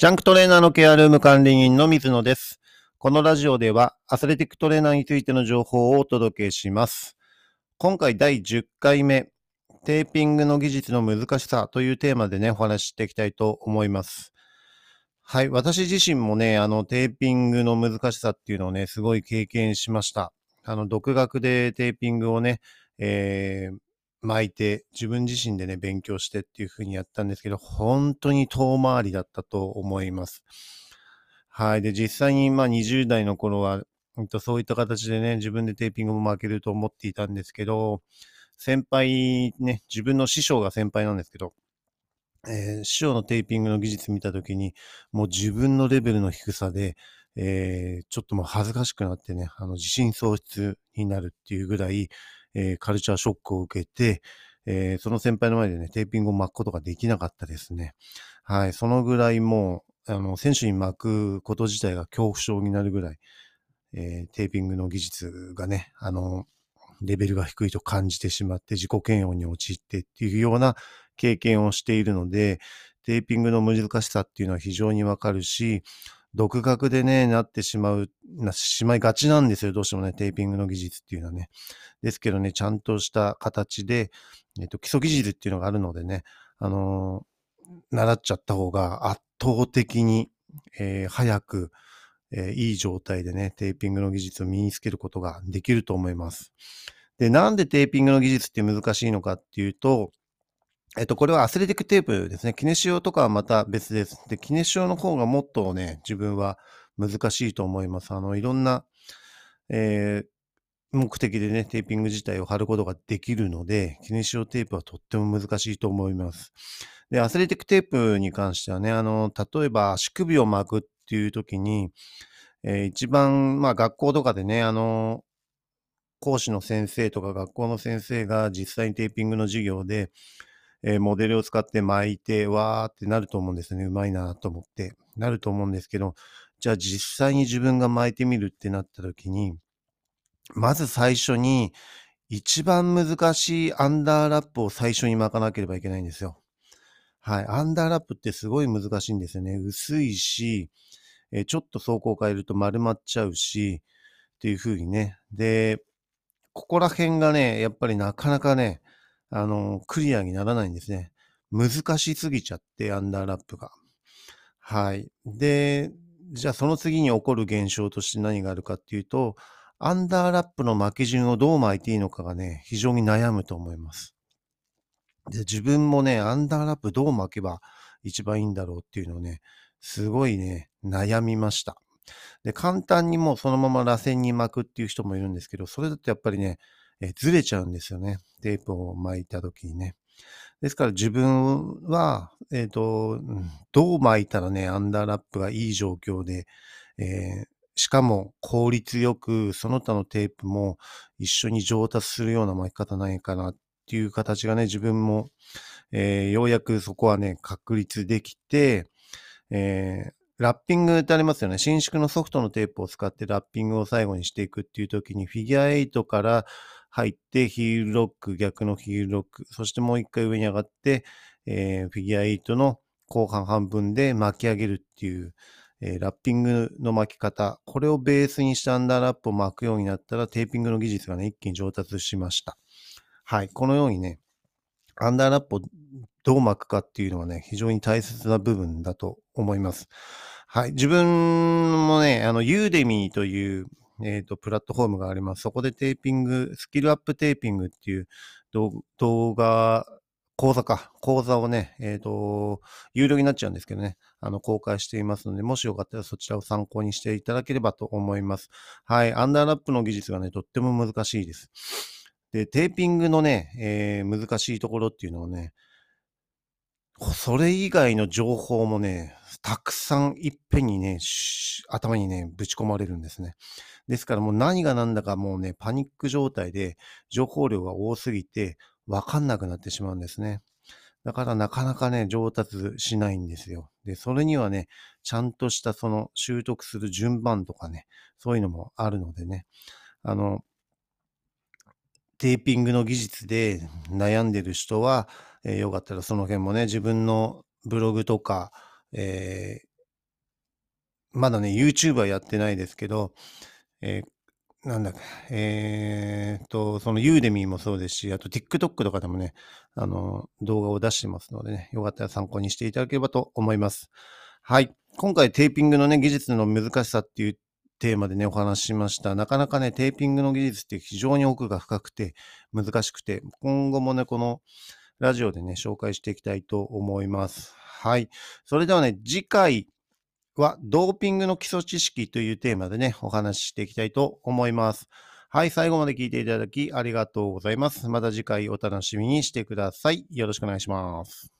ジャンクトレーナーのケアルーム管理人の水野です。このラジオではアスレティックトレーナーについての情報をお届けします。今回第10回目、テーピングの技術の難しさというテーマでね、お話ししていきたいと思います。はい。私自身もね、あの、テーピングの難しさっていうのをね、すごい経験しました。あの、独学でテーピングをね、えー巻いて、自分自身でね、勉強してっていう風にやったんですけど、本当に遠回りだったと思います。はい。で、実際に、まあ、20代の頃は、そういった形でね、自分でテーピングも巻けると思っていたんですけど、先輩ね、自分の師匠が先輩なんですけど、えー師匠のテーピングの技術見たときに、もう自分のレベルの低さで、えーちょっともう恥ずかしくなってね、あの、自信喪失になるっていうぐらい、えーカルチャーショックを受けて、えーその先輩の前でね、テーピングを巻くことができなかったですね。はい。そのぐらいもう、あの、選手に巻くこと自体が恐怖症になるぐらい、えーテーピングの技術がね、あの、レベルが低いと感じてしまって自己嫌悪に陥ってっていうような経験をしているので、テーピングの難しさっていうのは非常にわかるし、独学でね、なってしまう、なしまいがちなんですよ。どうしてもね、テーピングの技術っていうのはね。ですけどね、ちゃんとした形で、えっと、基礎技術っていうのがあるのでね、あのー習っちゃった方が圧倒的に、えー早く、えーいい状態でね、テーピングの技術を身につけることができると思います。で、なんでテーピングの技術って難しいのかっていうと、えっと、これはアスレティックテープですね。キネシオとかはまた別です。で、キネシオの方がもっとね、自分は難しいと思います。あの、いろんな、えー目的でね、テーピング自体を貼ることができるので、キネシオテープはとっても難しいと思います。で、アスレティックテープに関してはね、あの、例えば足首を巻くっていう時に、えー一番、まあ学校とかでね、あの、講師の先生とか学校の先生が実際にテーピングの授業で、えーモデルを使って巻いて、わーってなると思うんですね。うまいなと思って。なると思うんですけど、じゃあ実際に自分が巻いてみるってなった時に、まず最初に、一番難しいアンダーラップを最初に巻かなければいけないんですよ。はい。アンダーラップってすごい難しいんですよね。薄いし、えーちょっと走行を変えると丸まっちゃうし、っていう風にね。で、ここら辺がね、やっぱりなかなかね、あの、クリアにならないんですね。難しすぎちゃって、アンダーラップが。はい。で、じゃあその次に起こる現象として何があるかっていうと、アンダーラップの巻き順をどう巻いていいのかがね、非常に悩むと思います。で、自分もね、アンダーラップどう巻けば一番いいんだろうっていうのをね、すごいね、悩みました。で、簡単にもうそのまま螺旋に巻くっていう人もいるんですけど、それだとやっぱりね、えずれちゃうんですよね。テープを巻いた時にね。ですから自分は、えっ、と、どう巻いたらね、アンダーラップがいい状況で、えーしかも効率よく、その他のテープも一緒に上達するような巻き方ないかなっていう形がね、自分も、えーようやくそこはね、確立できて、えーラッピングってありますよね。伸縮のソフトのテープを使ってラッピングを最後にしていくっていう時に、フィギュア8から入ってヒールロック、逆のヒールロック、そしてもう一回上に上がって、えーフィギュア8の後半半分で巻き上げるっていう、えーラッピングの巻き方、これをベースにしたアンダーラップを巻くようになったら、テーピングの技術がね、一気に上達しました。はい。このようにね、アンダーラップをどう巻くかっていうのはね、非常に大切な部分だと思います。はい。自分もね、あの、ユーデミーという、えっ、と、プラットフォームがあります。そこでテーピング、スキルアップテーピングっていう動画、講座か、講座をね、えっ、と、有料になっちゃうんですけどね、あの、公開していますので、もしよかったらそちらを参考にしていただければと思います。はい。アンダーラップの技術がね、とっても難しいです。で、テーピングのね、えー難しいところっていうのはね、それ以外の情報もね、たくさんいっぺんにね、頭にね、ぶち込まれるんですね。ですからもう何が何だかもうね、パニック状態で情報量が多すぎて分かんなくなってしまうんですね。だからなかなかね、上達しないんですよ。で、それにはね、ちゃんとしたその習得する順番とかね、そういうのもあるのでね、あの、テーピングの技術で悩んでる人は、えーよかったらその辺もね、自分のブログとか、えーまだね、YouTube はやってないですけど、えー、なんだえー、と、そのユーデミーもそうですし、あと TikTok とかでもね、あの、動画を出してますのでね、よかったら参考にしていただければと思います。はい。今回テーピングのね、技術の難しさっていうテーマでね、お話ししました。なかなかね、テーピングの技術って非常に奥が深くて難しくて、今後もね、このラジオでね、紹介していきたいと思います。はい。それではね、次回はドーピングの基礎知識というテーマでね、お話ししていきたいと思います。はい、最後まで聞いていただきありがとうございます。また次回お楽しみにしてください。よろしくお願いします。